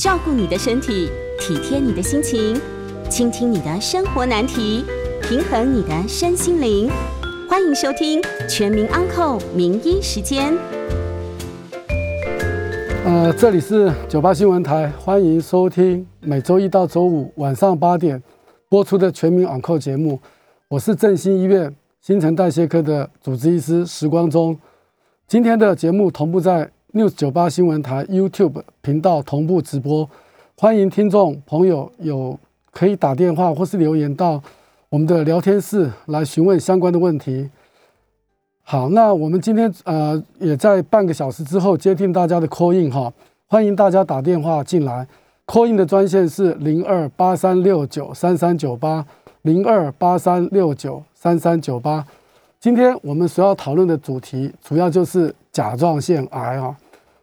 照顾你的身体，体贴你的心情，倾听你的生活难题，平衡你的身心灵。欢迎收听《全民安扣名医时间》。呃，这里是九八新闻台，欢迎收听每周一到周五晚上八点播出的《全民安扣节目。我是振兴医院新陈代谢科的主治医师时光中。今天的节目同步在。News 九八新闻台 YouTube 频道同步直播，欢迎听众朋友有可以打电话或是留言到我们的聊天室来询问相关的问题。好，那我们今天呃也在半个小时之后接听大家的 call in 哈，欢迎大家打电话进来，call in 的专线是零二八三六九三三九八零二八三六九三三九八。今天我们所要讨论的主题主要就是甲状腺癌啊。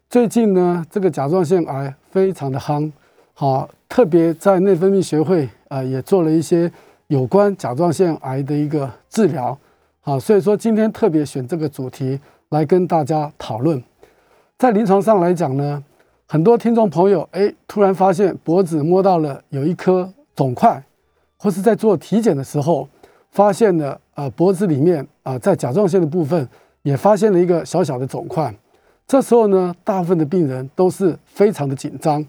最近呢，这个甲状腺癌非常的夯，好，特别在内分泌学会啊也做了一些有关甲状腺癌的一个治疗，好，所以说今天特别选这个主题来跟大家讨论。在临床上来讲呢，很多听众朋友哎突然发现脖子摸到了有一颗肿块，或是在做体检的时候发现了呃脖子里面啊在甲状腺的部分也发现了一个小小的肿块。这时候呢，大部分的病人都是非常的紧张，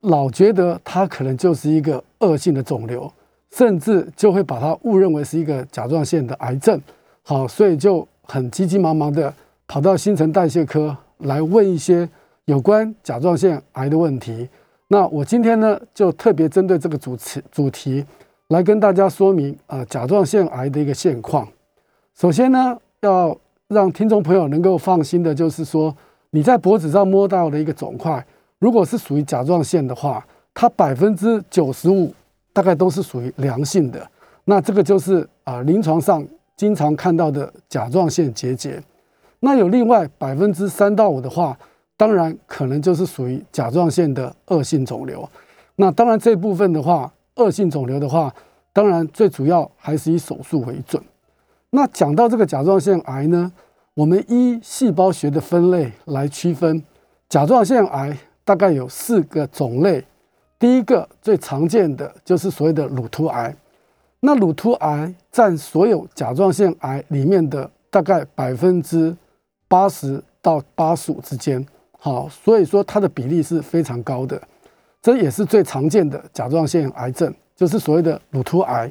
老觉得它可能就是一个恶性的肿瘤，甚至就会把它误认为是一个甲状腺的癌症。好，所以就很急急忙忙的跑到新陈代谢科来问一些有关甲状腺癌的问题。那我今天呢，就特别针对这个主题主题来跟大家说明啊，甲状腺癌的一个现况。首先呢，要让听众朋友能够放心的，就是说。你在脖子上摸到的一个肿块，如果是属于甲状腺的话，它百分之九十五大概都是属于良性的。那这个就是啊，临床上经常看到的甲状腺结节。那有另外百分之三到五的话，当然可能就是属于甲状腺的恶性肿瘤。那当然这部分的话，恶性肿瘤的话，当然最主要还是以手术为准。那讲到这个甲状腺癌呢？我们依细胞学的分类来区分，甲状腺癌大概有四个种类。第一个最常见的就是所谓的乳突癌，那乳突癌占所有甲状腺癌里面的大概百分之八十到八十五之间。好，所以说它的比例是非常高的，这也是最常见的甲状腺癌症，就是所谓的乳突癌。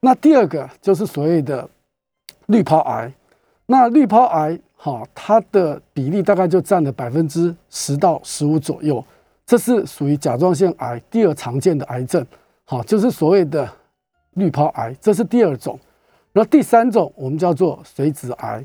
那第二个就是所谓的滤泡癌。那滤泡癌，哈，它的比例大概就占了百分之十到十五左右，这是属于甲状腺癌第二常见的癌症，好，就是所谓的滤泡癌，这是第二种。然后第三种我们叫做髓质癌，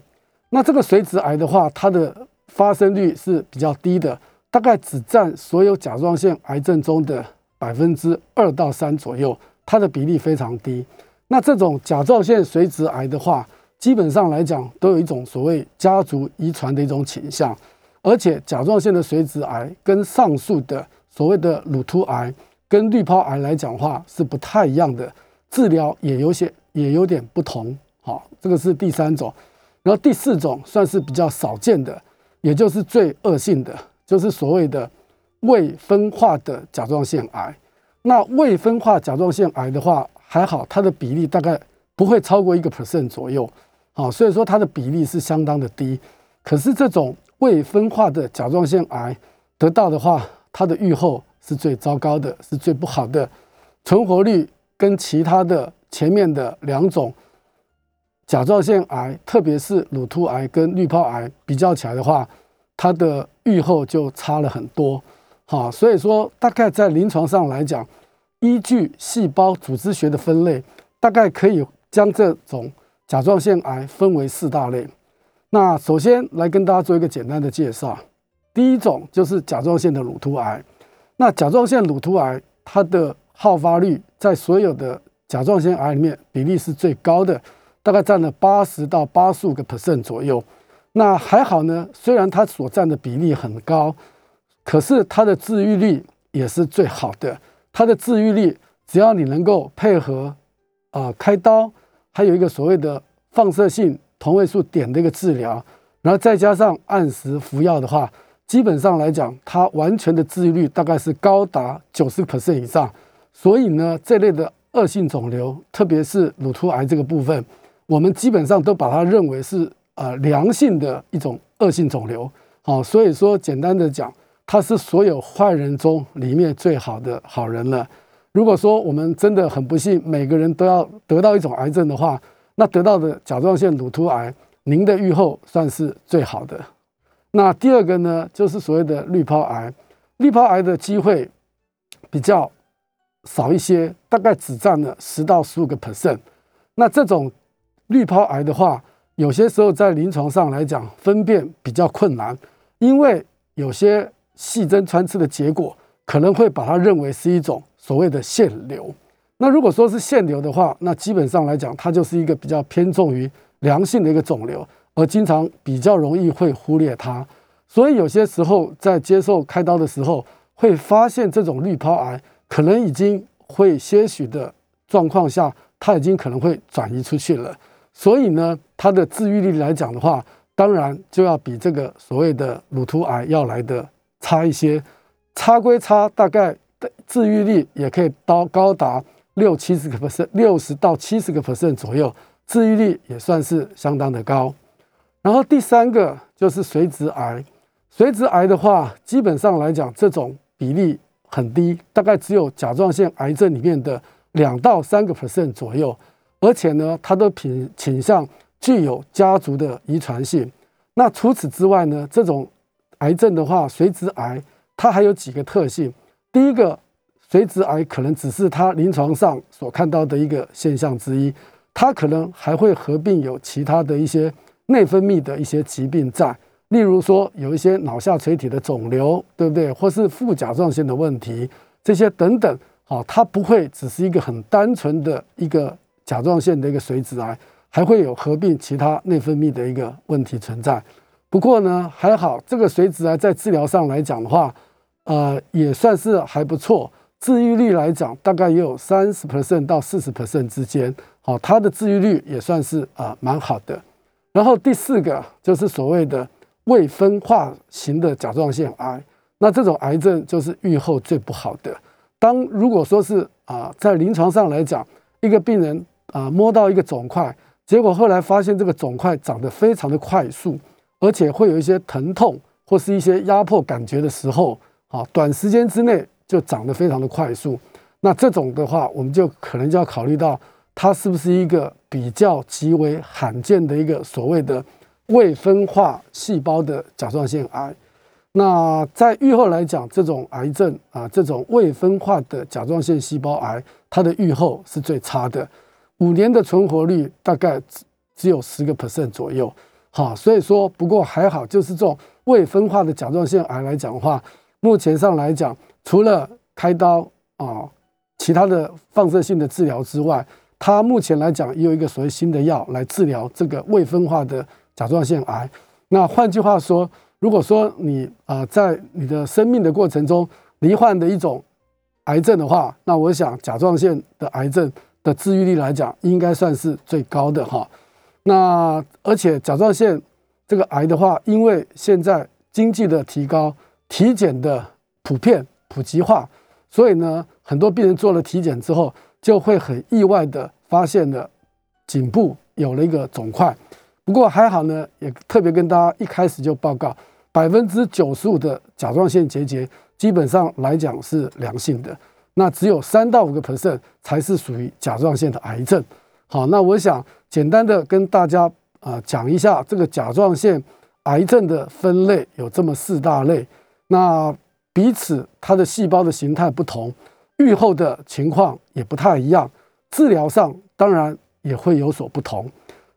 那这个髓质癌的话，它的发生率是比较低的，大概只占所有甲状腺癌症中的百分之二到三左右，它的比例非常低。那这种甲状腺髓质癌的话，基本上来讲，都有一种所谓家族遗传的一种倾向，而且甲状腺的髓质癌跟上述的所谓的乳突癌跟滤泡癌来讲话是不太一样的，治疗也有些也有点不同。好，这个是第三种，然后第四种算是比较少见的，也就是最恶性的，就是所谓的未分化的甲状腺癌。那未分化甲状腺癌的话，还好，它的比例大概不会超过一个 percent 左右。好，所以说它的比例是相当的低，可是这种未分化的甲状腺癌得到的话，它的预后是最糟糕的，是最不好的，存活率跟其他的前面的两种甲状腺癌，特别是乳突癌跟滤泡癌比较起来的话，它的预后就差了很多。好，所以说大概在临床上来讲，依据细胞组织学的分类，大概可以将这种。甲状腺癌分为四大类，那首先来跟大家做一个简单的介绍。第一种就是甲状腺的乳突癌。那甲状腺乳突癌它的好发率在所有的甲状腺癌里面比例是最高的，大概占了八十到八十五个 percent 左右。那还好呢，虽然它所占的比例很高，可是它的治愈率也是最好的。它的治愈率只要你能够配合啊开刀。还有一个所谓的放射性同位素点的一个治疗，然后再加上按时服药的话，基本上来讲，它完全的治愈率大概是高达九十 percent 以上。所以呢，这类的恶性肿瘤，特别是乳突癌这个部分，我们基本上都把它认为是呃良性的一种恶性肿瘤。好，所以说简单的讲，它是所有坏人中里面最好的好人了。如果说我们真的很不幸，每个人都要得到一种癌症的话，那得到的甲状腺乳突癌，您的预后算是最好的。那第二个呢，就是所谓的滤泡癌，滤泡癌的机会比较少一些，大概只占了十到十五个 percent。那这种滤泡癌的话，有些时候在临床上来讲，分辨比较困难，因为有些细针穿刺的结果，可能会把它认为是一种。所谓的腺瘤，那如果说是腺瘤的话，那基本上来讲，它就是一个比较偏重于良性的一个肿瘤，而经常比较容易会忽略它。所以有些时候在接受开刀的时候，会发现这种滤泡癌可能已经会些许的状况下，它已经可能会转移出去了。所以呢，它的治愈率来讲的话，当然就要比这个所谓的乳突癌要来的差一些。差归差，大概。治愈率也可以到高达六七十个 percent，六十到七十个 percent 左右，治愈率也算是相当的高。然后第三个就是髓质癌，髓质癌的话，基本上来讲，这种比例很低，大概只有甲状腺癌症里面的两到三个 percent 左右，而且呢，它的品倾向具有家族的遗传性。那除此之外呢，这种癌症的话，髓质癌它还有几个特性。第一个，髓质癌可能只是它临床上所看到的一个现象之一，它可能还会合并有其他的一些内分泌的一些疾病在，例如说有一些脑下垂体的肿瘤，对不对？或是副甲状腺的问题，这些等等，好，它不会只是一个很单纯的一个甲状腺的一个髓质癌，还会有合并其他内分泌的一个问题存在。不过呢，还好，这个髓质癌在治疗上来讲的话，呃，也算是还不错。治愈率来讲，大概也有三十 percent 到四十 percent 之间。好，它的治愈率也算是啊蛮好的。然后第四个就是所谓的未分化型的甲状腺癌，那这种癌症就是预后最不好的。当如果说是啊，在临床上来讲，一个病人啊摸到一个肿块，结果后来发现这个肿块长得非常的快速，而且会有一些疼痛或是一些压迫感觉的时候。好，短时间之内就长得非常的快速，那这种的话，我们就可能就要考虑到它是不是一个比较极为罕见的一个所谓的未分化细胞的甲状腺癌。那在预后来讲，这种癌症啊，这种未分化的甲状腺细胞癌，它的预后是最差的，五年的存活率大概只只有十个 percent 左右。好，所以说不过还好，就是这种未分化的甲状腺癌来讲的话。目前上来讲，除了开刀啊，其他的放射性的治疗之外，它目前来讲也有一个所谓新的药来治疗这个未分化的甲状腺癌。那换句话说，如果说你啊在你的生命的过程中罹患的一种癌症的话，那我想甲状腺的癌症的治愈率来讲，应该算是最高的哈。那而且甲状腺这个癌的话，因为现在经济的提高。体检的普遍普及化，所以呢，很多病人做了体检之后，就会很意外的发现了颈部有了一个肿块。不过还好呢，也特别跟大家一开始就报告，百分之九十五的甲状腺结节基本上来讲是良性的，那只有三到五个 percent 才是属于甲状腺的癌症。好，那我想简单的跟大家啊讲一下这个甲状腺癌症的分类，有这么四大类。那彼此它的细胞的形态不同，愈后的情况也不太一样，治疗上当然也会有所不同。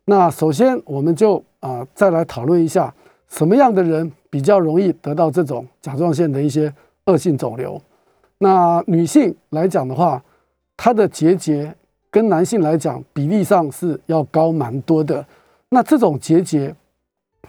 那首先我们就啊再来讨论一下，什么样的人比较容易得到这种甲状腺的一些恶性肿瘤？那女性来讲的话，她的结节跟男性来讲比例上是要高蛮多的。那这种结节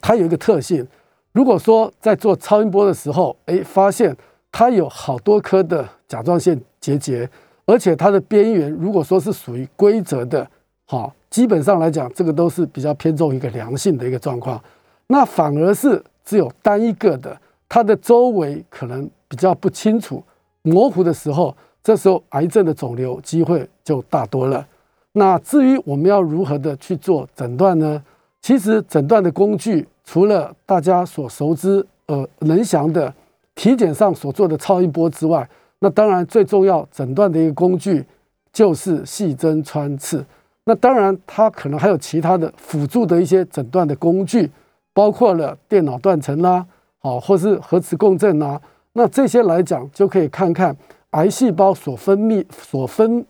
它有一个特性。如果说在做超音波的时候，哎，发现它有好多颗的甲状腺结节，而且它的边缘如果说是属于规则的，哈，基本上来讲，这个都是比较偏重一个良性的一个状况。那反而是只有单一个的，它的周围可能比较不清楚、模糊的时候，这时候癌症的肿瘤机会就大多了。那至于我们要如何的去做诊断呢？其实诊断的工具除了大家所熟知、呃能详的体检上所做的超音波之外，那当然最重要诊断的一个工具就是细针穿刺。那当然它可能还有其他的辅助的一些诊断的工具，包括了电脑断层啦，好，或是核磁共振啊。那这些来讲，就可以看看癌细胞所分泌、所分。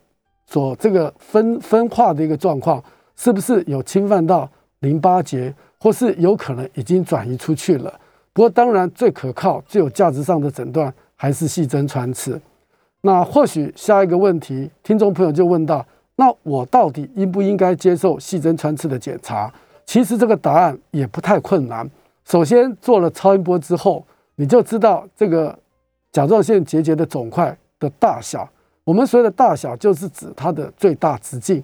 所这个分分化的一个状况，是不是有侵犯到淋巴结，或是有可能已经转移出去了？不过，当然最可靠、最有价值上的诊断还是细针穿刺。那或许下一个问题，听众朋友就问到：那我到底应不应该接受细针穿刺的检查？其实这个答案也不太困难。首先做了超音波之后，你就知道这个甲状腺结节的肿块的大小。我们所谓的大小，就是指它的最大直径。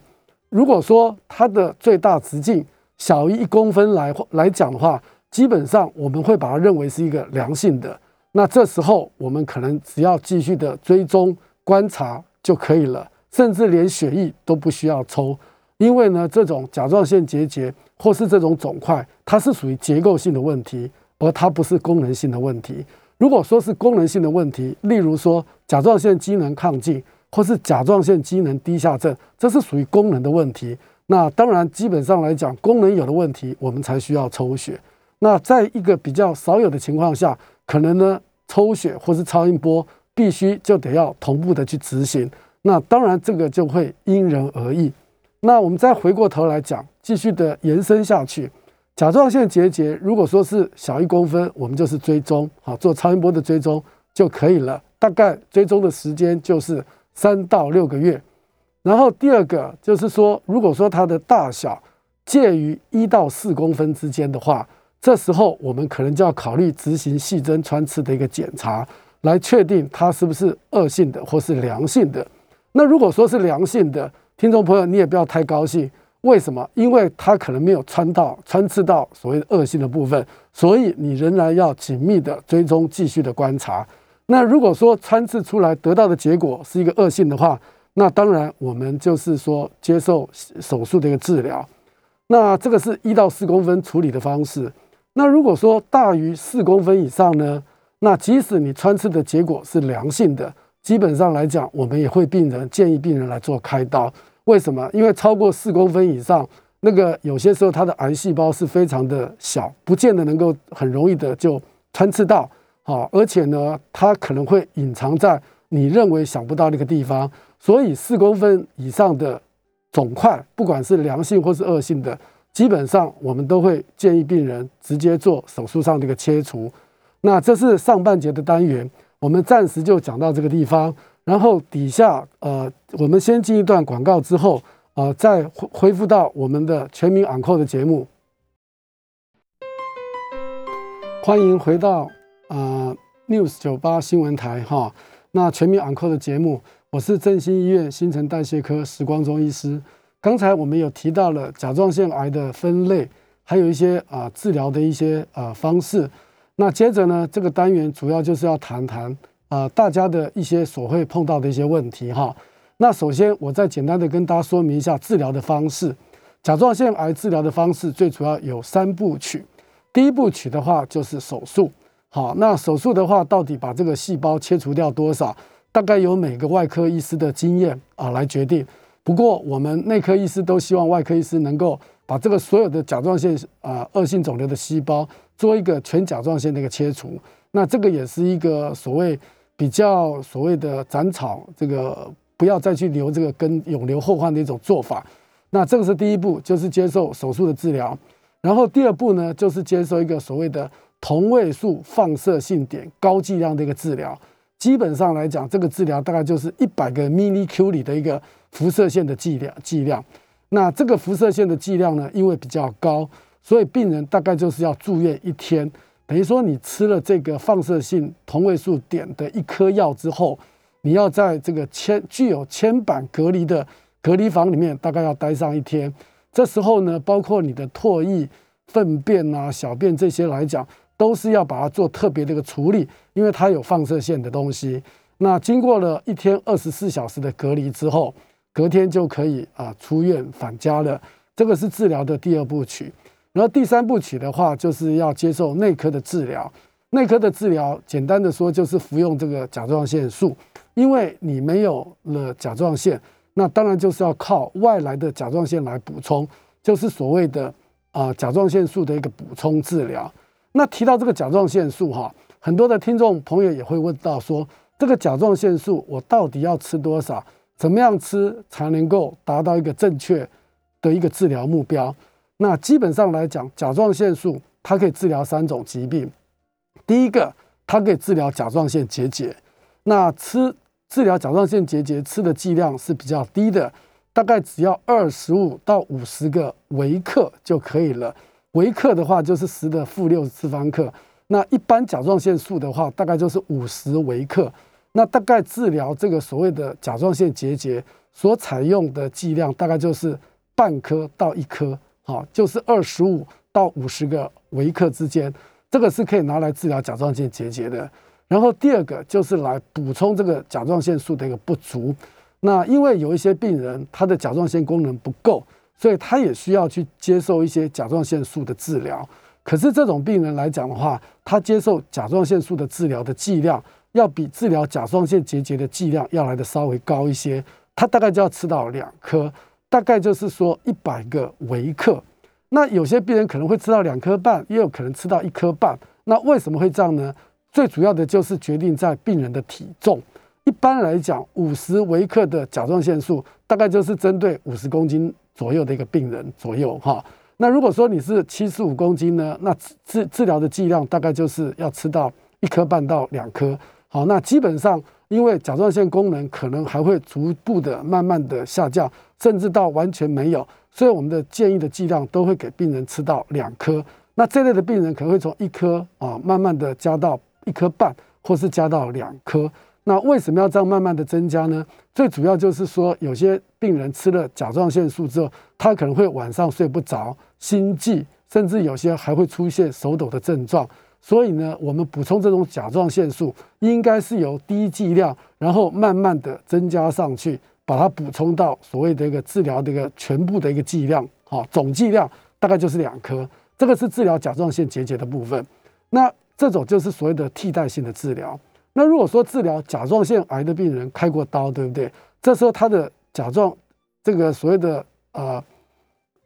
如果说它的最大直径小于一公分来来讲的话，基本上我们会把它认为是一个良性的。那这时候我们可能只要继续的追踪观察就可以了，甚至连血液都不需要抽，因为呢，这种甲状腺结节或是这种肿块，它是属于结构性的问题，而它不是功能性的问题。如果说是功能性的问题，例如说甲状腺机能亢进，或是甲状腺机能低下症，这是属于功能的问题。那当然，基本上来讲，功能有的问题，我们才需要抽血。那在一个比较少有的情况下，可能呢，抽血或是超音波必须就得要同步的去执行。那当然，这个就会因人而异。那我们再回过头来讲，继续的延伸下去。甲状腺结节，如果说是小一公分，我们就是追踪，好做超音波的追踪就可以了。大概追踪的时间就是三到六个月。然后第二个就是说，如果说它的大小介于一到四公分之间的话，这时候我们可能就要考虑执行细针穿刺的一个检查，来确定它是不是恶性的或是良性的。那如果说是良性的，听众朋友你也不要太高兴。为什么？因为它可能没有穿到、穿刺到所谓的恶性的部分，所以你仍然要紧密的追踪、继续的观察。那如果说穿刺出来得到的结果是一个恶性的话，那当然我们就是说接受手术的一个治疗。那这个是一到四公分处理的方式。那如果说大于四公分以上呢？那即使你穿刺的结果是良性的，基本上来讲，我们也会病人建议病人来做开刀。为什么？因为超过四公分以上，那个有些时候它的癌细胞是非常的小，不见得能够很容易的就穿刺到，好，而且呢，它可能会隐藏在你认为想不到那个地方。所以四公分以上的肿块，不管是良性或是恶性的，基本上我们都会建议病人直接做手术上的一个切除。那这是上半节的单元，我们暂时就讲到这个地方。然后底下，呃，我们先进一段广告之后，呃，再恢恢复到我们的全民昂扣的节目。欢迎回到啊 News 九八新闻台哈。那全民昂扣的节目，我是振兴医院新陈代谢科时光中医师。刚才我们有提到了甲状腺癌的分类，还有一些啊治疗的一些啊方式。那接着呢，这个单元主要就是要谈谈。啊，大家的一些所会碰到的一些问题哈。那首先，我再简单的跟大家说明一下治疗的方式。甲状腺癌治疗的方式最主要有三部曲。第一部曲的话就是手术。好，那手术的话，到底把这个细胞切除掉多少，大概由每个外科医师的经验啊来决定。不过，我们内科医师都希望外科医师能够把这个所有的甲状腺啊恶性肿瘤的细胞做一个全甲状腺的一个切除。那这个也是一个所谓。比较所谓的斩草，这个不要再去留这个根，永留后患的一种做法。那这个是第一步，就是接受手术的治疗。然后第二步呢，就是接受一个所谓的同位素放射性点高剂量的一个治疗。基本上来讲，这个治疗大概就是一百个 mini Q 里的一个辐射线的剂量剂量。那这个辐射线的剂量呢，因为比较高，所以病人大概就是要住院一天。等于说，你吃了这个放射性同位素碘的一颗药之后，你要在这个铅具有铅板隔离的隔离房里面，大概要待上一天。这时候呢，包括你的唾液、粪便啊、小便这些来讲，都是要把它做特别的一个处理，因为它有放射线的东西。那经过了一天二十四小时的隔离之后，隔天就可以啊出院返家了。这个是治疗的第二部曲。然后第三部曲的话，就是要接受内科的治疗。内科的治疗，简单的说就是服用这个甲状腺素，因为你没有了甲状腺，那当然就是要靠外来的甲状腺来补充，就是所谓的啊甲状腺素的一个补充治疗。那提到这个甲状腺素哈，很多的听众朋友也会问到说，这个甲状腺素我到底要吃多少？怎么样吃才能够达到一个正确的一个治疗目标？那基本上来讲，甲状腺素它可以治疗三种疾病。第一个，它可以治疗甲状腺结节。那吃治疗甲状腺结节吃的剂量是比较低的，大概只要二十五到五十个微克就可以了。微克的话就是十的负六次方克。那一般甲状腺素的话，大概就是五十微克。那大概治疗这个所谓的甲状腺结节所采用的剂量，大概就是半颗到一颗，好，就是二十五到五十个微克之间。这个是可以拿来治疗甲状腺结节的。然后第二个就是来补充这个甲状腺素的一个不足。那因为有一些病人他的甲状腺功能不够，所以他也需要去接受一些甲状腺素的治疗。可是这种病人来讲的话，他接受甲状腺素的治疗的剂量要比治疗甲状腺结节的剂量要来的稍微高一些。他大概就要吃到两颗，大概就是说一百个微克。那有些病人可能会吃到两颗半，也有可能吃到一颗半。那为什么会这样呢？最主要的就是决定在病人的体重。一般来讲，五十微克的甲状腺素大概就是针对五十公斤左右的一个病人左右哈。那如果说你是七十五公斤呢，那治治疗的剂量大概就是要吃到一颗半到两颗。好，那基本上因为甲状腺功能可能还会逐步的慢慢的下降，甚至到完全没有。所以我们的建议的剂量都会给病人吃到两颗，那这类的病人可能会从一颗啊慢慢的加到一颗半，或是加到两颗。那为什么要这样慢慢的增加呢？最主要就是说，有些病人吃了甲状腺素之后，他可能会晚上睡不着、心悸，甚至有些还会出现手抖的症状。所以呢，我们补充这种甲状腺素，应该是由低剂量，然后慢慢的增加上去。把它补充到所谓的一个治疗的一个全部的一个剂量，好，总剂量大概就是两颗，这个是治疗甲状腺结节的部分。那这种就是所谓的替代性的治疗。那如果说治疗甲状腺癌的病人开过刀，对不对？这时候他的甲状这个所谓的呃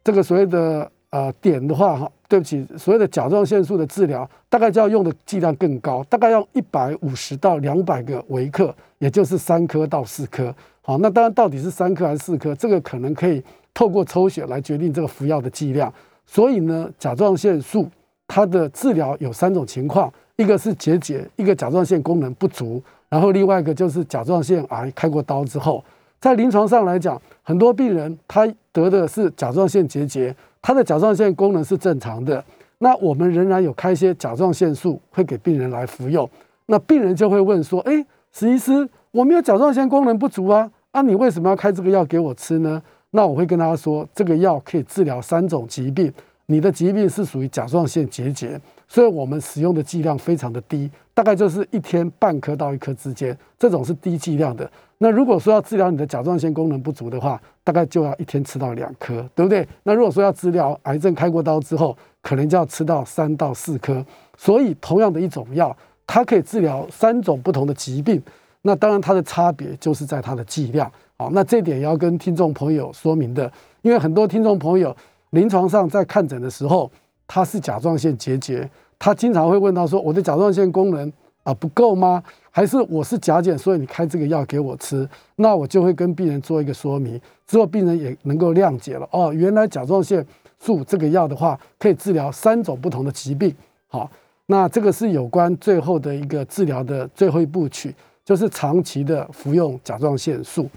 这个所谓的呃点的话，哈，对不起，所谓的甲状腺素的治疗大概就要用的剂量更高，大概要一百五十到两百个微克，也就是三颗到四颗。好，那当然，到底是三颗还是四颗，这个可能可以透过抽血来决定这个服药的剂量。所以呢，甲状腺素它的治疗有三种情况：一个是结节，一个甲状腺功能不足，然后另外一个就是甲状腺癌开过刀之后，在临床上来讲，很多病人他得的是甲状腺结节，他的甲状腺功能是正常的，那我们仍然有开一些甲状腺素会给病人来服用。那病人就会问说：“哎，实医师，我没有甲状腺功能不足啊？”那你为什么要开这个药给我吃呢？那我会跟他说，这个药可以治疗三种疾病。你的疾病是属于甲状腺结节，所以我们使用的剂量非常的低，大概就是一天半颗到一颗之间，这种是低剂量的。那如果说要治疗你的甲状腺功能不足的话，大概就要一天吃到两颗，对不对？那如果说要治疗癌症开过刀之后，可能就要吃到三到四颗。所以同样的一种药，它可以治疗三种不同的疾病。那当然，它的差别就是在它的剂量。好，那这点也要跟听众朋友说明的，因为很多听众朋友临床上在看诊的时候，他是甲状腺结节，他经常会问到说：“我的甲状腺功能啊不够吗？还是我是甲减，所以你开这个药给我吃？”那我就会跟病人做一个说明，之后病人也能够谅解了。哦，原来甲状腺素这个药的话，可以治疗三种不同的疾病。好，那这个是有关最后的一个治疗的最后一部曲。就是长期的服用甲状腺素，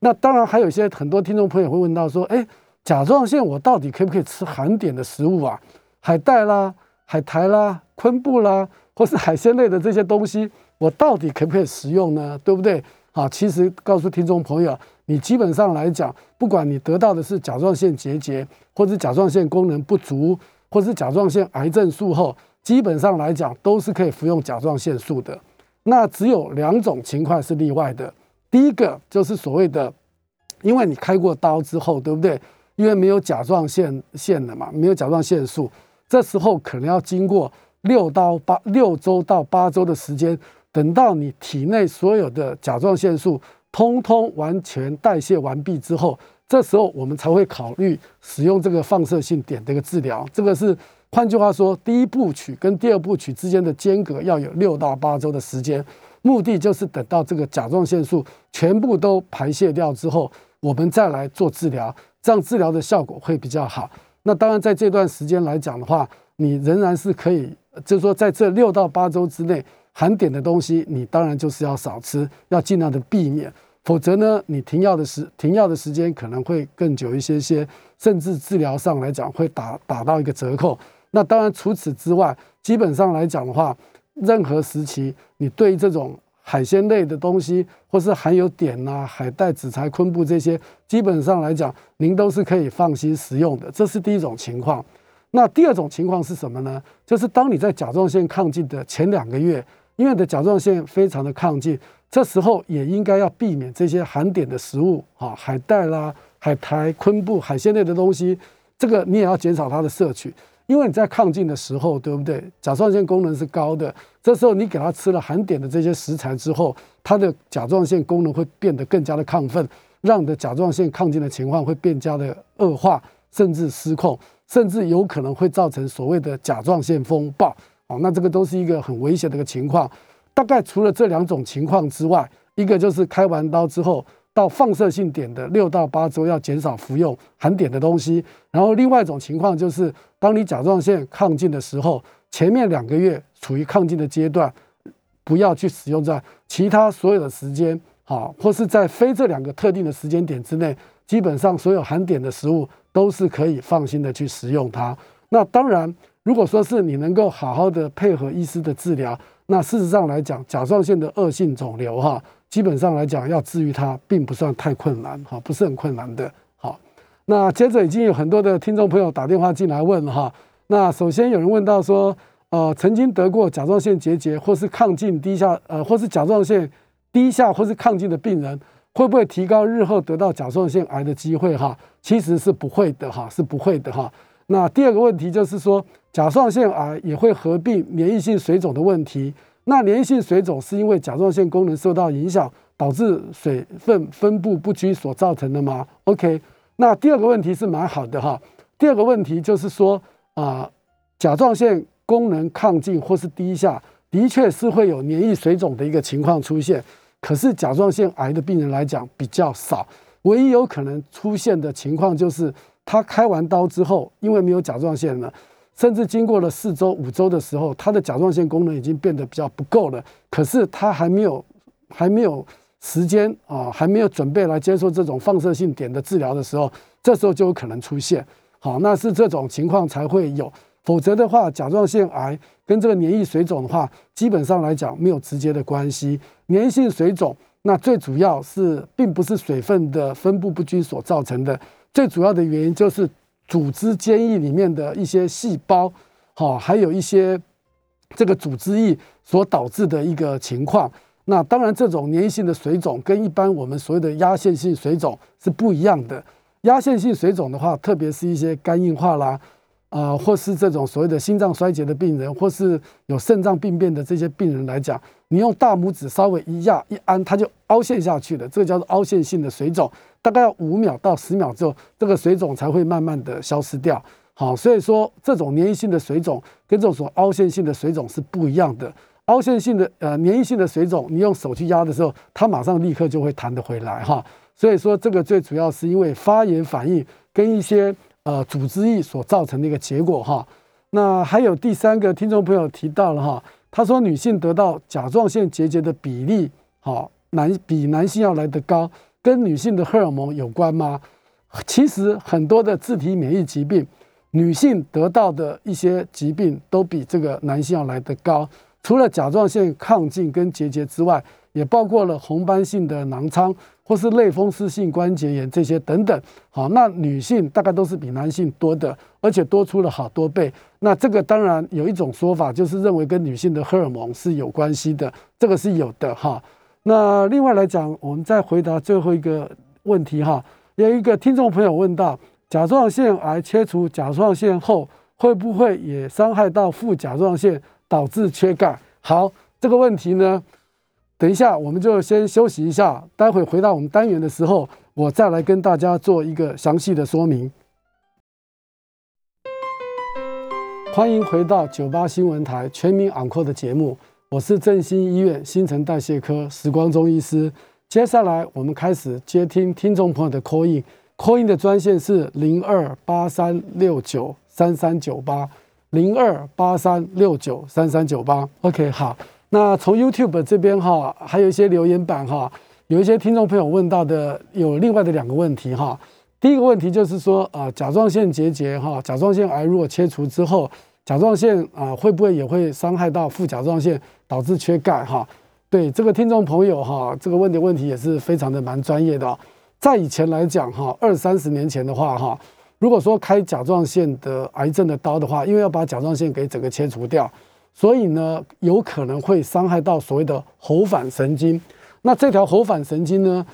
那当然还有一些很多听众朋友会问到说，哎，甲状腺我到底可不可以吃含碘的食物啊？海带啦、海苔啦、昆布啦，或是海鲜类的这些东西，我到底可不可以食用呢？对不对？啊，其实告诉听众朋友，你基本上来讲，不管你得到的是甲状腺结节，或者甲状腺功能不足，或是甲状腺癌症术后。基本上来讲都是可以服用甲状腺素的。那只有两种情况是例外的。第一个就是所谓的，因为你开过刀之后，对不对？因为没有甲状腺腺了嘛，没有甲状腺素，这时候可能要经过六到八六周到八周的时间，等到你体内所有的甲状腺素通通完全代谢完毕之后，这时候我们才会考虑使用这个放射性碘的一个治疗。这个是换句话说，第一部曲跟第二部曲之间的间隔要有六到八周的时间，目的就是等到这个甲状腺素全部都排泄掉之后，我们再来做治疗。这样治疗的效果会比较好。那当然，在这段时间来讲的话，你仍然是可以，就是说，在这六到八周之内，含碘的东西，你当然就是要少吃，要尽量的避免。否则呢，你停药的时停药的时间可能会更久一些些，甚至治疗上来讲会打打到一个折扣。那当然，除此之外，基本上来讲的话，任何时期，你对这种。海鲜类的东西，或是含有碘呐、海带、紫菜、昆布这些，基本上来讲，您都是可以放心食用的。这是第一种情况。那第二种情况是什么呢？就是当你在甲状腺亢进的前两个月，因为你的甲状腺非常的亢进，这时候也应该要避免这些含碘的食物啊，海带啦、海苔、昆布、海鲜类的东西，这个你也要减少它的摄取。因为你在亢进的时候，对不对？甲状腺功能是高的，这时候你给它吃了含碘的这些食材之后，它的甲状腺功能会变得更加的亢奋，让你的甲状腺亢进的情况会变加的恶化，甚至失控，甚至有可能会造成所谓的甲状腺风暴。哦，那这个都是一个很危险的一个情况。大概除了这两种情况之外，一个就是开完刀之后。到放射性碘的六到八周要减少服用含碘的东西，然后另外一种情况就是，当你甲状腺亢进的时候，前面两个月处于亢进的阶段，不要去使用在其他所有的时间，好，或是在非这两个特定的时间点之内，基本上所有含碘的食物都是可以放心的去食用它。那当然，如果说是你能够好好的配合医师的治疗，那事实上来讲，甲状腺的恶性肿瘤哈。基本上来讲，要治愈它并不算太困难，哈，不是很困难的。那接着已经有很多的听众朋友打电话进来问哈。那首先有人问到说，呃，曾经得过甲状腺结节或是亢进低下，呃，或是甲状腺低下或是亢进的病人，会不会提高日后得到甲状腺癌的机会？哈，其实是不会的，哈，是不会的，哈。那第二个问题就是说，甲状腺癌也会合并免疫性水肿的问题。那粘性水肿是因为甲状腺功能受到影响，导致水分分布不均所造成的吗？OK，那第二个问题是蛮好的哈。第二个问题就是说啊，甲状腺功能亢进或是低下，的确是会有粘液水肿的一个情况出现。可是甲状腺癌的病人来讲比较少，唯一有可能出现的情况就是他开完刀之后，因为没有甲状腺了。甚至经过了四周、五周的时候，他的甲状腺功能已经变得比较不够了。可是他还没有、还没有时间啊，还没有准备来接受这种放射性碘的治疗的时候，这时候就有可能出现。好，那是这种情况才会有。否则的话，甲状腺癌跟这个黏液水肿的话，基本上来讲没有直接的关系。黏性水肿，那最主要是并不是水分的分布不均所造成的，最主要的原因就是。组织间液里面的一些细胞，好，还有一些这个组织液所导致的一个情况。那当然，这种粘性的水肿跟一般我们所谓的压线性水肿是不一样的。压线性水肿的话，特别是一些肝硬化啦，啊，或是这种所谓的心脏衰竭的病人，或是有肾脏病变的这些病人来讲，你用大拇指稍微一压一按，它就凹陷下去了，这个叫做凹陷性的水肿。大概要五秒到十秒之后，这个水肿才会慢慢的消失掉。好，所以说这种粘性的水肿跟这种凹陷性的水肿是不一样的。凹陷性的呃粘液性的水肿，你用手去压的时候，它马上立刻就会弹得回来哈。所以说这个最主要是因为发炎反应跟一些呃组织液所造成的一个结果哈。那还有第三个听众朋友提到了哈，他说女性得到甲状腺结节的比例好男比男性要来得高。跟女性的荷尔蒙有关吗？其实很多的自体免疫疾病，女性得到的一些疾病都比这个男性要来得高。除了甲状腺亢进跟结节之外，也包括了红斑性的囊疮或是类风湿性关节炎这些等等。好，那女性大概都是比男性多的，而且多出了好多倍。那这个当然有一种说法，就是认为跟女性的荷尔蒙是有关系的，这个是有的哈。那另外来讲，我们再回答最后一个问题哈。有一个听众朋友问到，甲状腺癌切除甲状腺后，会不会也伤害到副甲状腺，导致缺钙？好，这个问题呢，等一下我们就先休息一下，待会回到我们单元的时候，我再来跟大家做一个详细的说明。欢迎回到九八新闻台全民昂科的节目，我是振兴医院新陈代谢科时光中医师。接下来我们开始接听听众朋友的 call in，call in 的专线是零二八三六九三三九八零二八三六九三三九八。OK，好，那从 YouTube 这边哈，还有一些留言板哈，有一些听众朋友问到的有另外的两个问题哈。第一个问题就是说，啊，甲状腺结节哈，甲状腺癌如果切除之后，甲状腺啊会不会也会伤害到副甲状腺，导致缺钙哈？对这个听众朋友哈，这个问的问题也是非常的蛮专业的。在以前来讲哈，二三十年前的话哈，如果说开甲状腺的癌症的刀的话，因为要把甲状腺给整个切除掉，所以呢有可能会伤害到所谓的喉返神经。那这条喉返神经呢？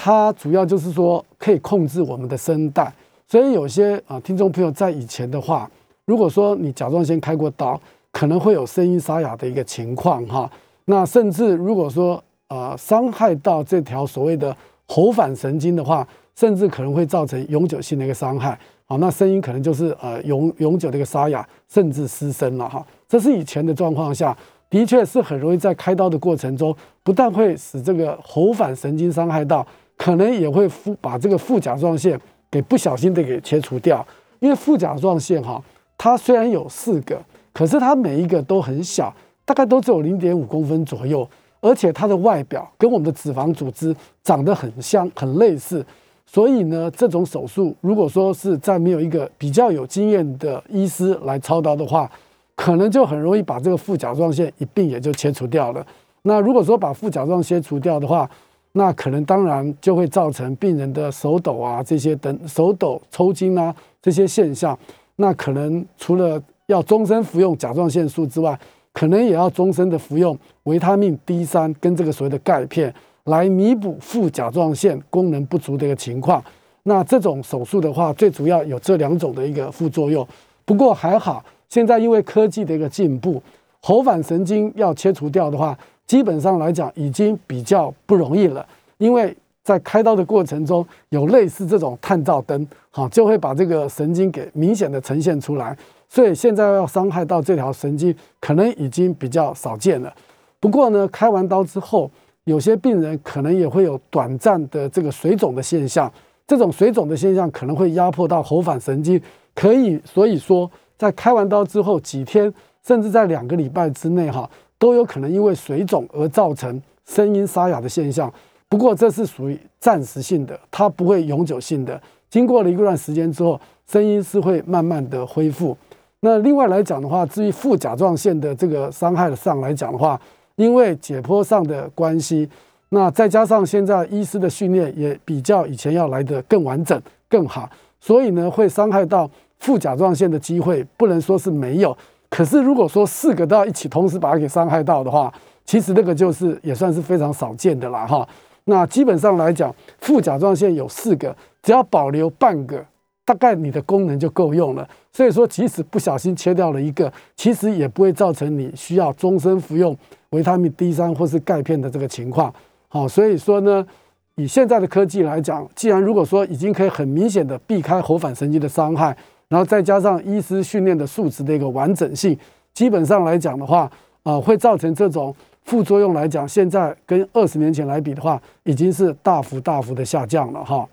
它主要就是说可以控制我们的声带，所以有些啊听众朋友在以前的话，如果说你甲状腺开过刀，可能会有声音沙哑的一个情况哈。那甚至如果说呃伤害到这条所谓的喉返神经的话，甚至可能会造成永久性的一个伤害。好，那声音可能就是呃永永久的一个沙哑，甚至失声了哈。这是以前的状况下，的确是很容易在开刀的过程中，不但会使这个喉返神经伤害到。可能也会副把这个副甲状腺给不小心的给切除掉，因为副甲状腺哈，它虽然有四个，可是它每一个都很小，大概都只有零点五公分左右，而且它的外表跟我们的脂肪组织长得很像，很类似，所以呢，这种手术如果说是在没有一个比较有经验的医师来操刀的话，可能就很容易把这个副甲状腺一并也就切除掉了。那如果说把副甲状腺切除掉的话，那可能当然就会造成病人的手抖啊，这些等手抖、抽筋啊这些现象。那可能除了要终身服用甲状腺素之外，可能也要终身的服用维他命 D 三跟这个所谓的钙片，来弥补副甲状腺功能不足的一个情况。那这种手术的话，最主要有这两种的一个副作用。不过还好，现在因为科技的一个进步，喉返神经要切除掉的话。基本上来讲，已经比较不容易了，因为在开刀的过程中，有类似这种探照灯，好，就会把这个神经给明显的呈现出来，所以现在要伤害到这条神经，可能已经比较少见了。不过呢，开完刀之后，有些病人可能也会有短暂的这个水肿的现象，这种水肿的现象可能会压迫到喉返神经，可以，所以说在开完刀之后几天，甚至在两个礼拜之内，哈。都有可能因为水肿而造成声音沙哑的现象，不过这是属于暂时性的，它不会永久性的。经过了一段时间之后，声音是会慢慢的恢复。那另外来讲的话，至于副甲状腺的这个伤害上来讲的话，因为解剖上的关系，那再加上现在医师的训练也比较以前要来的更完整、更好，所以呢，会伤害到副甲状腺的机会不能说是没有。可是，如果说四个都要一起同时把它给伤害到的话，其实那个就是也算是非常少见的了哈。那基本上来讲，副甲状腺有四个，只要保留半个，大概你的功能就够用了。所以说，即使不小心切掉了一个，其实也不会造成你需要终身服用维他命 D 三或是钙片的这个情况。好，所以说呢，以现在的科技来讲，既然如果说已经可以很明显的避开喉返神经的伤害。然后再加上医师训练的素质的一个完整性，基本上来讲的话，啊，会造成这种副作用来讲，现在跟二十年前来比的话，已经是大幅大幅的下降了哈。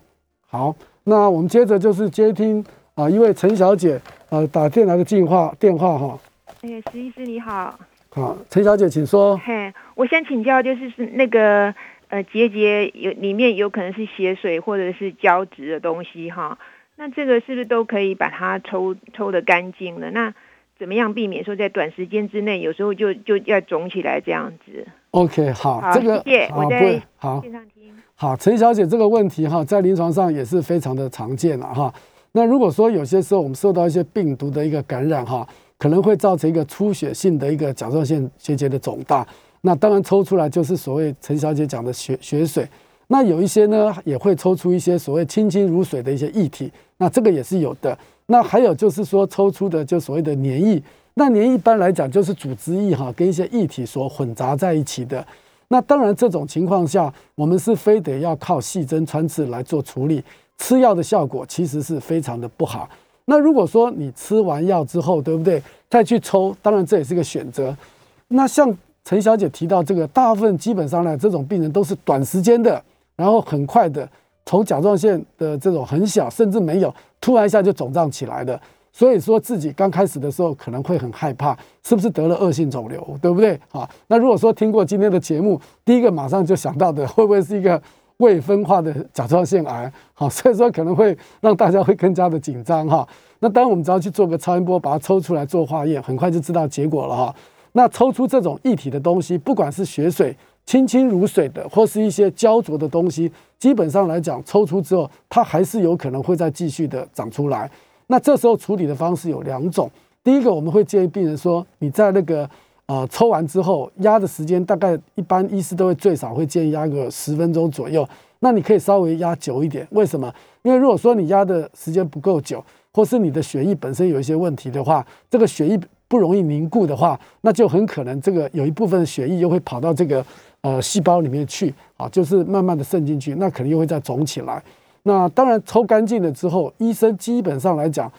好，那我们接着就是接听啊，一位陈小姐呃打电来的电话电话哈。哎，石医师你好。好，陈小姐请说。嘿，我想请教，就是是那个呃结节有里面有可能是血水或者是胶质的东西哈。那这个是不是都可以把它抽抽的干净了？那怎么样避免说在短时间之内有时候就就要肿起来这样子 OK，好，好这个谢谢我在好线上听。好，陈小姐这个问题哈，在临床上也是非常的常见了哈。那如果说有些时候我们受到一些病毒的一个感染哈，可能会造成一个出血性的一个甲状腺结节的肿大，那当然抽出来就是所谓陈小姐讲的血血水。那有一些呢也会抽出一些所谓清清如水的一些液体，那这个也是有的。那还有就是说抽出的就所谓的粘液，那粘液一般来讲就是组织液哈跟一些液体所混杂在一起的。那当然，这种情况下，我们是非得要靠细针穿刺来做处理，吃药的效果其实是非常的不好。那如果说你吃完药之后，对不对？再去抽，当然这也是个选择。那像陈小姐提到这个，大部分基本上呢，这种病人都是短时间的，然后很快的，从甲状腺的这种很小，甚至没有，突然一下就肿胀起来的。所以说自己刚开始的时候可能会很害怕，是不是得了恶性肿瘤，对不对？好，那如果说听过今天的节目，第一个马上就想到的，会不会是一个未分化的甲状腺癌？好，所以说可能会让大家会更加的紧张哈。那当我们只要去做个超音波，把它抽出来做化验，很快就知道结果了哈。那抽出这种液体的东西，不管是血水、清清如水的，或是一些焦灼的东西，基本上来讲，抽出之后，它还是有可能会再继续的长出来。那这时候处理的方式有两种，第一个我们会建议病人说，你在那个呃抽完之后压的时间大概一般医师都会最少会建议压个十分钟左右，那你可以稍微压久一点，为什么？因为如果说你压的时间不够久，或是你的血液本身有一些问题的话，这个血液不容易凝固的话，那就很可能这个有一部分血液又会跑到这个呃细胞里面去啊，就是慢慢的渗进去，那可能又会再肿起来。那当然抽干净了之后，医生基本上来讲，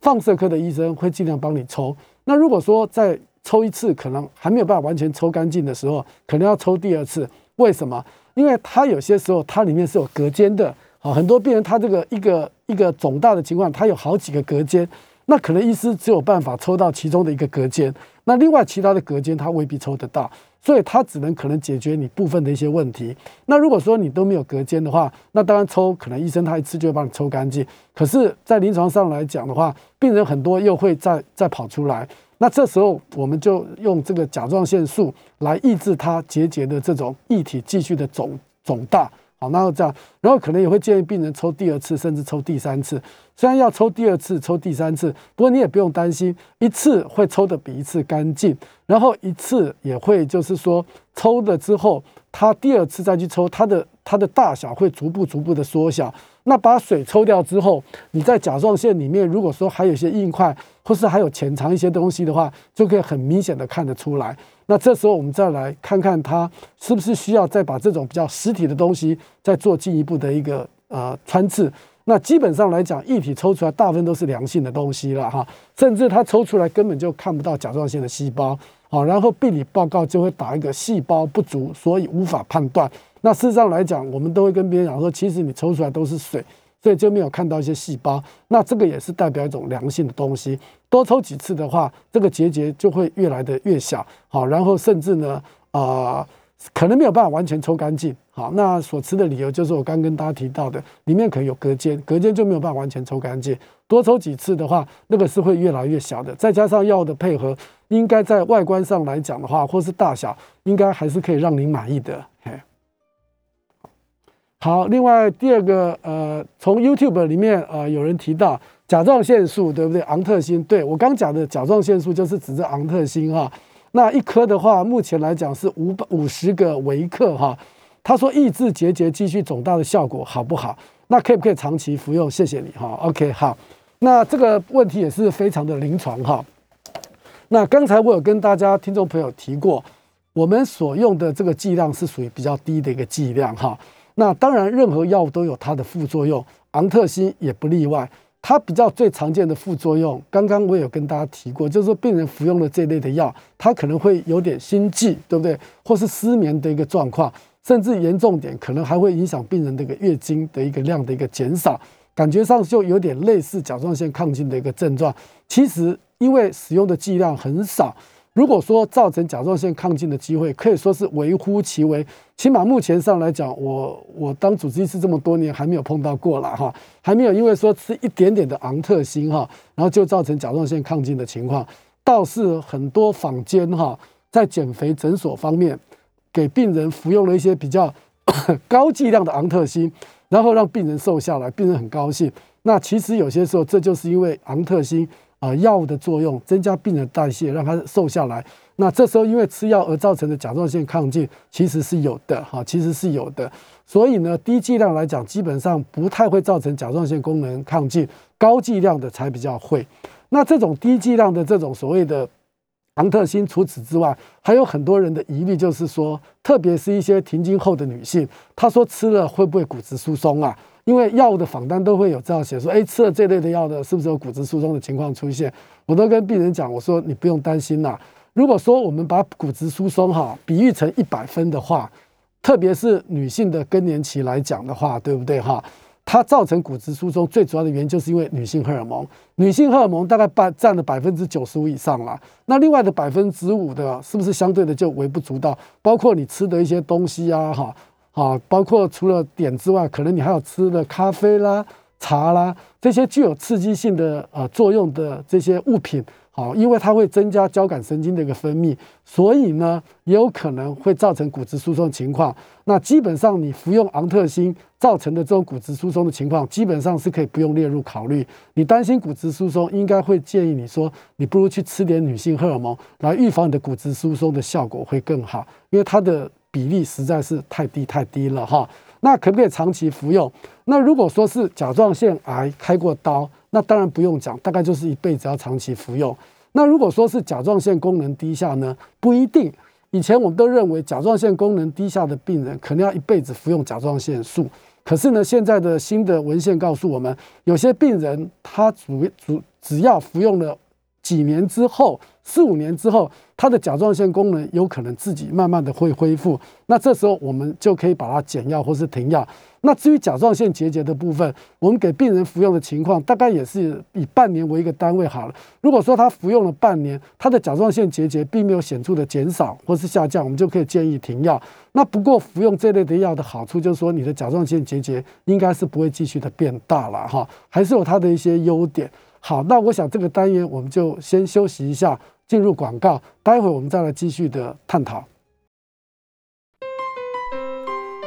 放射科的医生会尽量帮你抽。那如果说在抽一次，可能还没有办法完全抽干净的时候，可能要抽第二次。为什么？因为它有些时候它里面是有隔间的。好，很多病人他这个一个一个肿大的情况，它有好几个隔间，那可能医师只有办法抽到其中的一个隔间，那另外其他的隔间他未必抽得到，所以他只能可能解决你部分的一些问题。那如果说你都没有隔间的话，那当然抽可能医生他一次就会帮你抽干净。可是，在临床上来讲的话，病人很多又会再再跑出来，那这时候我们就用这个甲状腺素来抑制它结节的这种液体继续的肿肿大。好，然后这样，然后可能也会建议病人抽第二次，甚至抽第三次。虽然要抽第二次、抽第三次，不过你也不用担心，一次会抽的比一次干净，然后一次也会就是说抽了之后，它第二次再去抽，它的它的大小会逐步逐步的缩小。那把水抽掉之后，你在甲状腺里面，如果说还有一些硬块，或是还有潜藏一些东西的话，就可以很明显的看得出来。那这时候我们再来看看它是不是需要再把这种比较实体的东西再做进一步的一个呃穿刺。那基本上来讲，液体抽出来大部分都是良性的东西了哈，甚至它抽出来根本就看不到甲状腺的细胞，好，然后病理报告就会打一个细胞不足，所以无法判断。那事实上来讲，我们都会跟别人讲说，其实你抽出来都是水，所以就没有看到一些细胞。那这个也是代表一种良性的东西。多抽几次的话，这个结节就会越来的越小，好，然后甚至呢，啊，可能没有办法完全抽干净。好，那所持的理由就是我刚跟大家提到的，里面可能有隔间，隔间就没有办法完全抽干净。多抽几次的话，那个是会越来越小的。再加上药的配合，应该在外观上来讲的话，或是大小，应该还是可以让您满意的。嘿。好，另外第二个，呃，从 YouTube 里面，呃，有人提到甲状腺素，对不对？昂特星，对我刚讲的甲状腺素就是指这昂特星哈。那一颗的话，目前来讲是五百五十个微克哈。他说抑制结节继续肿大的效果好不好？那可不可以长期服用？谢谢你哈。OK，好，那这个问题也是非常的临床哈。那刚才我有跟大家听众朋友提过，我们所用的这个剂量是属于比较低的一个剂量哈。那当然，任何药物都有它的副作用，昂特星也不例外。它比较最常见的副作用，刚刚我有跟大家提过，就是说病人服用了这类的药，他可能会有点心悸，对不对？或是失眠的一个状况，甚至严重点，可能还会影响病人的一个月经的一个量的一个减少，感觉上就有点类似甲状腺亢进的一个症状。其实因为使用的剂量很少。如果说造成甲状腺亢进的机会，可以说是微乎其微，起码目前上来讲，我我当主治医师这么多年还没有碰到过了哈，还没有因为说吃一点点的昂特星哈，然后就造成甲状腺亢进的情况，倒是很多坊间哈，在减肥诊所方面给病人服用了一些比较 高剂量的昂特辛，然后让病人瘦下来，病人很高兴。那其实有些时候，这就是因为昂特辛啊药物的作用，增加病人代谢，让他瘦下来。那这时候因为吃药而造成的甲状腺亢进，其实是有的哈，其实是有的。所以呢，低剂量来讲，基本上不太会造成甲状腺功能亢进，高剂量的才比较会。那这种低剂量的这种所谓的昂特辛，除此之外，还有很多人的疑虑，就是说，特别是一些停经后的女性，她说吃了会不会骨质疏松啊？因为药物的访单都会有这样写，说，哎，吃了这类的药的，是不是有骨质疏松的情况出现？我都跟病人讲，我说你不用担心啦。如果说我们把骨质疏松哈比喻成一百分的话，特别是女性的更年期来讲的话，对不对哈？它造成骨质疏松最主要的原因，就是因为女性荷尔蒙。女性荷尔蒙大概占占了百分之九十五以上了。那另外的百分之五的，是不是相对的就微不足道？包括你吃的一些东西啊，哈，啊，包括除了碘之外，可能你还有吃的咖啡啦、茶啦这些具有刺激性的呃作用的这些物品。好，因为它会增加交感神经的一个分泌，所以呢，也有可能会造成骨质疏松情况。那基本上你服用昂特辛造成的这种骨质疏松的情况，基本上是可以不用列入考虑。你担心骨质疏松，应该会建议你说，你不如去吃点女性荷尔蒙来预防你的骨质疏松的效果会更好，因为它的比例实在是太低太低了哈。那可不可以长期服用？那如果说是甲状腺癌开过刀？那当然不用讲，大概就是一辈子要长期服用。那如果说是甲状腺功能低下呢？不一定。以前我们都认为甲状腺功能低下的病人可能要一辈子服用甲状腺素。可是呢，现在的新的文献告诉我们，有些病人他主主只要服用了几年之后，四五年之后，他的甲状腺功能有可能自己慢慢的会恢复。那这时候我们就可以把它减药或是停药。那至于甲状腺结节的部分，我们给病人服用的情况大概也是以半年为一个单位好了。如果说他服用了半年，他的甲状腺结节并没有显著的减少或是下降，我们就可以建议停药。那不过服用这类的药的好处就是说，你的甲状腺结节应该是不会继续的变大了哈，还是有它的一些优点。好，那我想这个单元我们就先休息一下，进入广告，待会我们再来继续的探讨。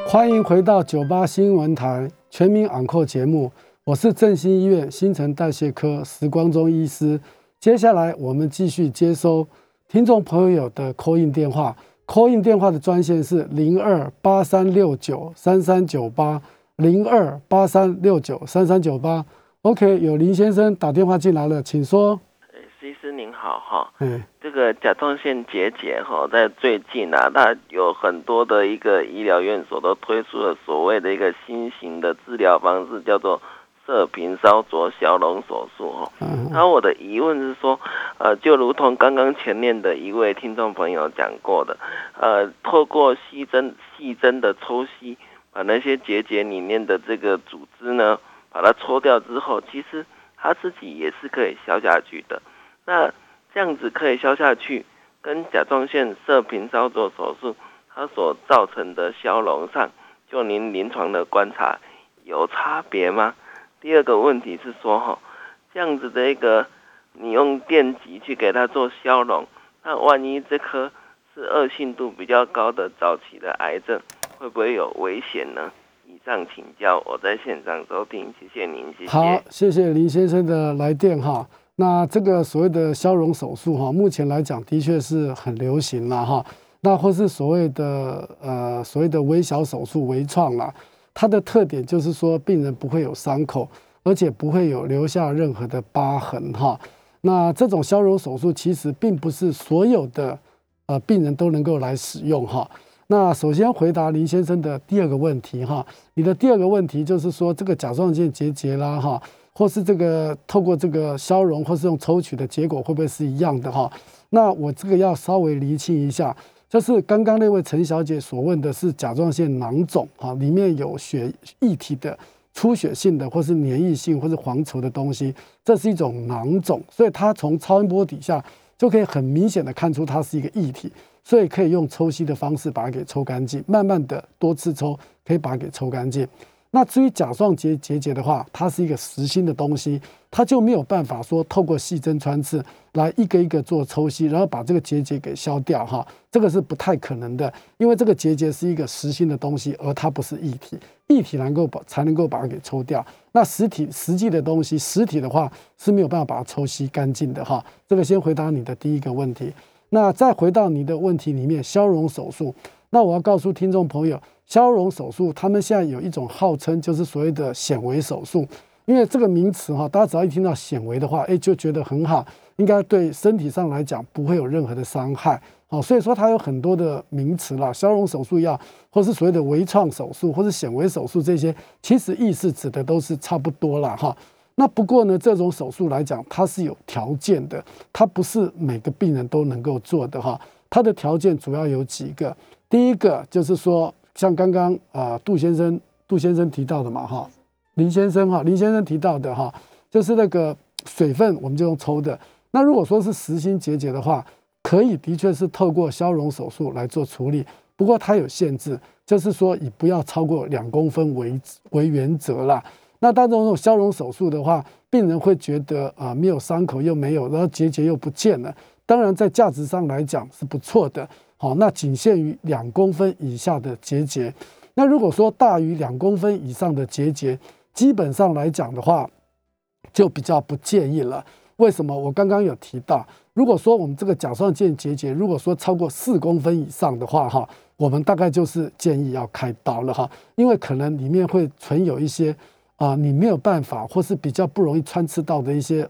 欢迎回到九八新闻台全民昂扣节目，我是振兴医院新陈代谢科石光中医师。接下来我们继续接收听众朋友的 call in 电话，call in 电话的专线是零二八三六九三三九八零二八三六九三三九八。OK，有林先生打电话进来了，请说。医师您好哈，嗯，这个甲状腺结节哈，在最近啊，它有很多的一个医疗院所都推出了所谓的一个新型的治疗方式，叫做射频烧灼消融手术哈。然后我的疑问是说，呃，就如同刚刚前面的一位听众朋友讲过的，呃，透过细针细针的抽吸，把那些结节里面的这个组织呢，把它抽掉之后，其实它自己也是可以消下去的。那这样子可以消下去，跟甲状腺射频操作手术它所造成的消融上，就您临床的观察有差别吗？第二个问题是说哈，这样子的一个你用电极去给它做消融，那万一这颗是恶性度比较高的早期的癌症，会不会有危险呢？上请教，我在线上收听，谢谢您，谢谢。好，谢谢林先生的来电哈。那这个所谓的消融手术哈，目前来讲的确是很流行了哈。那或是所谓的呃所谓的微小手术微创啦，它的特点就是说病人不会有伤口，而且不会有留下任何的疤痕哈。那这种消融手术其实并不是所有的呃病人都能够来使用哈。那首先回答林先生的第二个问题哈，你的第二个问题就是说这个甲状腺结节啦哈。或是这个透过这个消融，或是用抽取的结果会不会是一样的哈？那我这个要稍微厘清一下，就是刚刚那位陈小姐所问的是甲状腺囊肿哈，里面有血液体的出血性的，或是粘液性，或是黄稠的东西，这是一种囊肿，所以它从超音波底下就可以很明显的看出它是一个液体，所以可以用抽吸的方式把它给抽干净，慢慢的多次抽可以把它给抽干净。那至于甲状结结节的话，它是一个实心的东西，它就没有办法说透过细针穿刺来一个一个做抽吸，然后把这个结节给消掉哈，这个是不太可能的，因为这个结节是一个实心的东西，而它不是液体，液体能够把才能够把它给抽掉。那实体实际的东西，实体的话是没有办法把它抽吸干净的哈。这个先回答你的第一个问题，那再回到你的问题里面，消融手术，那我要告诉听众朋友。消融手术，他们现在有一种号称就是所谓的显微手术，因为这个名词哈，大家只要一听到显微的话，哎，就觉得很好，应该对身体上来讲不会有任何的伤害，哦，所以说它有很多的名词啦，消融手术药，或是所谓的微创手术，或是显微手术这些，其实意思指的都是差不多了哈。那不过呢，这种手术来讲，它是有条件的，它不是每个病人都能够做的哈。它的条件主要有几个，第一个就是说。像刚刚啊，杜先生、杜先生提到的嘛，哈，林先生哈，林先生提到的哈，就是那个水分，我们就用抽的。那如果说是实心结节的话，可以的确是透过消融手术来做处理，不过它有限制，就是说以不要超过两公分为为原则啦。那当这种消融手术的话，病人会觉得啊，没有伤口又没有，然后结节又不见了。当然，在价值上来讲是不错的。好，那仅限于两公分以下的结节。那如果说大于两公分以上的结节，基本上来讲的话，就比较不建议了。为什么？我刚刚有提到，如果说我们这个甲状腺结节，如果说超过四公分以上的话，哈，我们大概就是建议要开刀了哈，因为可能里面会存有一些啊，你没有办法或是比较不容易穿刺到的一些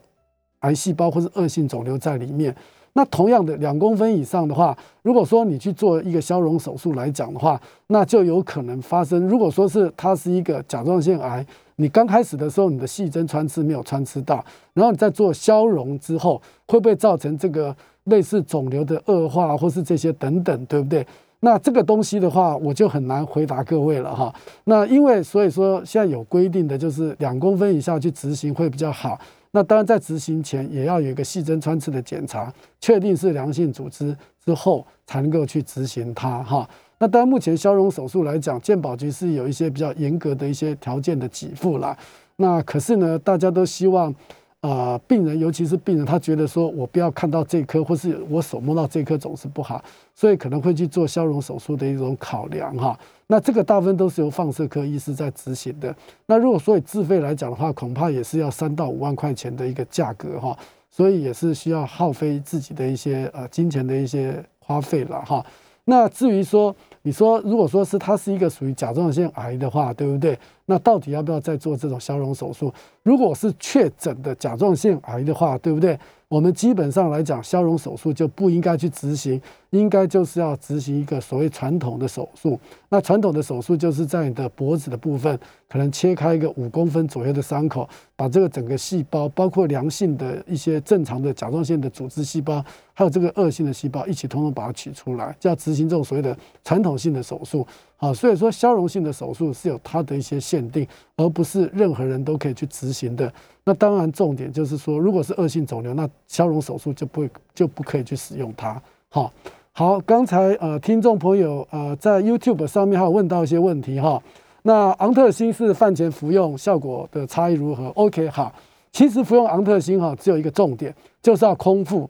癌细胞或是恶性肿瘤在里面。那同样的两公分以上的话，如果说你去做一个消融手术来讲的话，那就有可能发生。如果说是它是一个甲状腺癌，你刚开始的时候你的细针穿刺没有穿刺到，然后你在做消融之后，会不会造成这个类似肿瘤的恶化或是这些等等，对不对？那这个东西的话，我就很难回答各位了哈。那因为所以说现在有规定的就是两公分以下去执行会比较好。那当然，在执行前也要有一个细针穿刺的检查，确定是良性组织之后，才能够去执行它哈。那当然，目前消融手术来讲，健保局是有一些比较严格的一些条件的给付啦。那可是呢，大家都希望。啊，病人尤其是病人，他觉得说我不要看到这颗，或是我手摸到这颗总是不好，所以可能会去做消融手术的一种考量哈。那这个大部分都是由放射科医师在执行的。那如果说以自费来讲的话，恐怕也是要三到五万块钱的一个价格哈，所以也是需要耗费自己的一些呃金钱的一些花费了哈。那至于说，你说如果说是它是一个属于甲状腺癌的话，对不对？那到底要不要再做这种消融手术？如果是确诊的甲状腺癌的话，对不对？我们基本上来讲，消融手术就不应该去执行，应该就是要执行一个所谓传统的手术。那传统的手术就是在你的脖子的部分，可能切开一个五公分左右的伤口，把这个整个细胞，包括良性的一些正常的甲状腺的组织细胞，还有这个恶性的细胞，一起通通把它取出来，就要执行这种所谓的传统性的手术。啊，所以说消融性的手术是有它的一些限定，而不是任何人都可以去执行的。那当然，重点就是说，如果是恶性肿瘤，那消融手术就不会就不可以去使用它。好，好，刚才呃，听众朋友呃，在 YouTube 上面还有问到一些问题哈。那昂特星是饭前服用效果的差异如何？OK，好，其实服用昂特星哈，只有一个重点，就是要空腹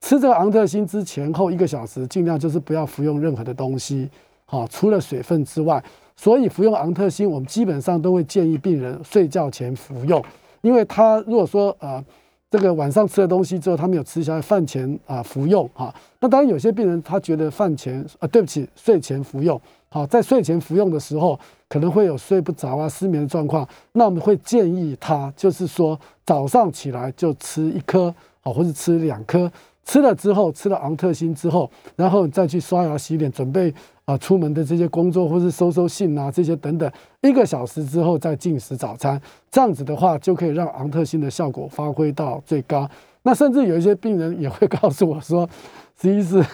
吃这个昂特星之前后一个小时，尽量就是不要服用任何的东西。好，除了水分之外，所以服用昂特星，我们基本上都会建议病人睡觉前服用，因为他如果说呃这个晚上吃了东西之后，他没有吃下来，饭前啊服用哈，那当然有些病人他觉得饭前啊对不起，睡前服用，好，在睡前服用的时候可能会有睡不着啊失眠的状况，那我们会建议他就是说早上起来就吃一颗，好，或者吃两颗。吃了之后，吃了昂特星之后，然后再去刷牙洗脸，准备啊出门的这些工作或是收收信啊这些等等，一个小时之后再进食早餐，这样子的话就可以让昂特星的效果发挥到最高。那甚至有一些病人也会告诉我说，实际是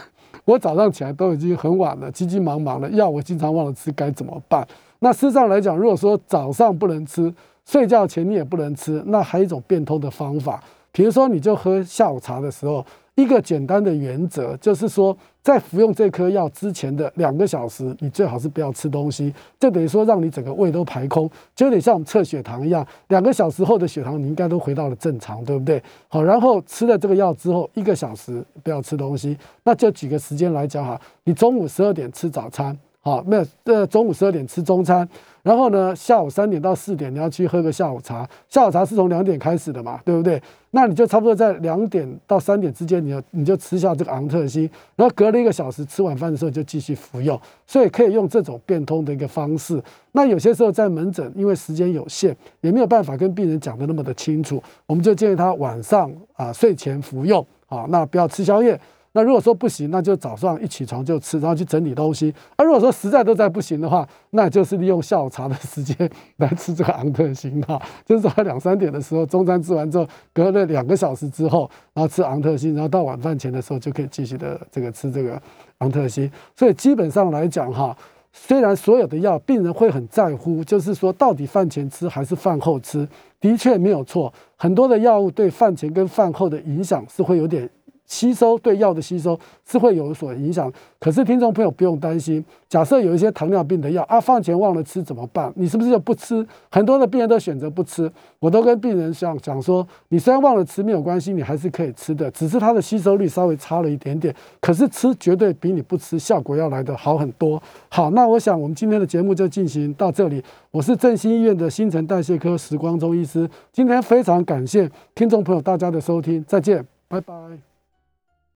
我早上起来都已经很晚了，急急忙忙的药我经常忘了吃，该怎么办？那事实上来讲，如果说早上不能吃，睡觉前你也不能吃，那还有一种变通的方法，比如说你就喝下午茶的时候。一个简单的原则，就是说，在服用这颗药之前的两个小时，你最好是不要吃东西，就等于说让你整个胃都排空，就有点像我们测血糖一样，两个小时后的血糖你应该都回到了正常，对不对？好，然后吃了这个药之后，一个小时不要吃东西，那就几个时间来讲哈，你中午十二点吃早餐。好，没有，呃，中午十二点吃中餐，然后呢，下午三点到四点你要去喝个下午茶，下午茶是从两点开始的嘛，对不对？那你就差不多在两点到三点之间，你要你就吃下这个昂特西，然后隔了一个小时吃晚饭的时候就继续服用，所以可以用这种变通的一个方式。那有些时候在门诊，因为时间有限，也没有办法跟病人讲的那么的清楚，我们就建议他晚上啊睡前服用，好，那不要吃宵夜。那如果说不行，那就早上一起床就吃，然后去整理东西。那如果说实在都在不行的话，那就是利用下午茶的时间来吃这个昂特星哈，就是说两三点的时候中餐吃完之后，隔了两个小时之后，然后吃昂特星，然后到晚饭前的时候就可以继续的这个吃这个昂特星。所以基本上来讲哈，虽然所有的药病人会很在乎，就是说到底饭前吃还是饭后吃，的确没有错。很多的药物对饭前跟饭后的影响是会有点。吸收对药的吸收是会有所影响，可是听众朋友不用担心。假设有一些糖尿病的药啊，饭前忘了吃怎么办？你是不是就不吃？很多的病人都选择不吃。我都跟病人讲讲说，你虽然忘了吃没有关系，你还是可以吃的，只是它的吸收率稍微差了一点点。可是吃绝对比你不吃效果要来的好很多。好，那我想我们今天的节目就进行到这里。我是振兴医院的新陈代谢科时光中医师，今天非常感谢听众朋友大家的收听，再见，拜拜。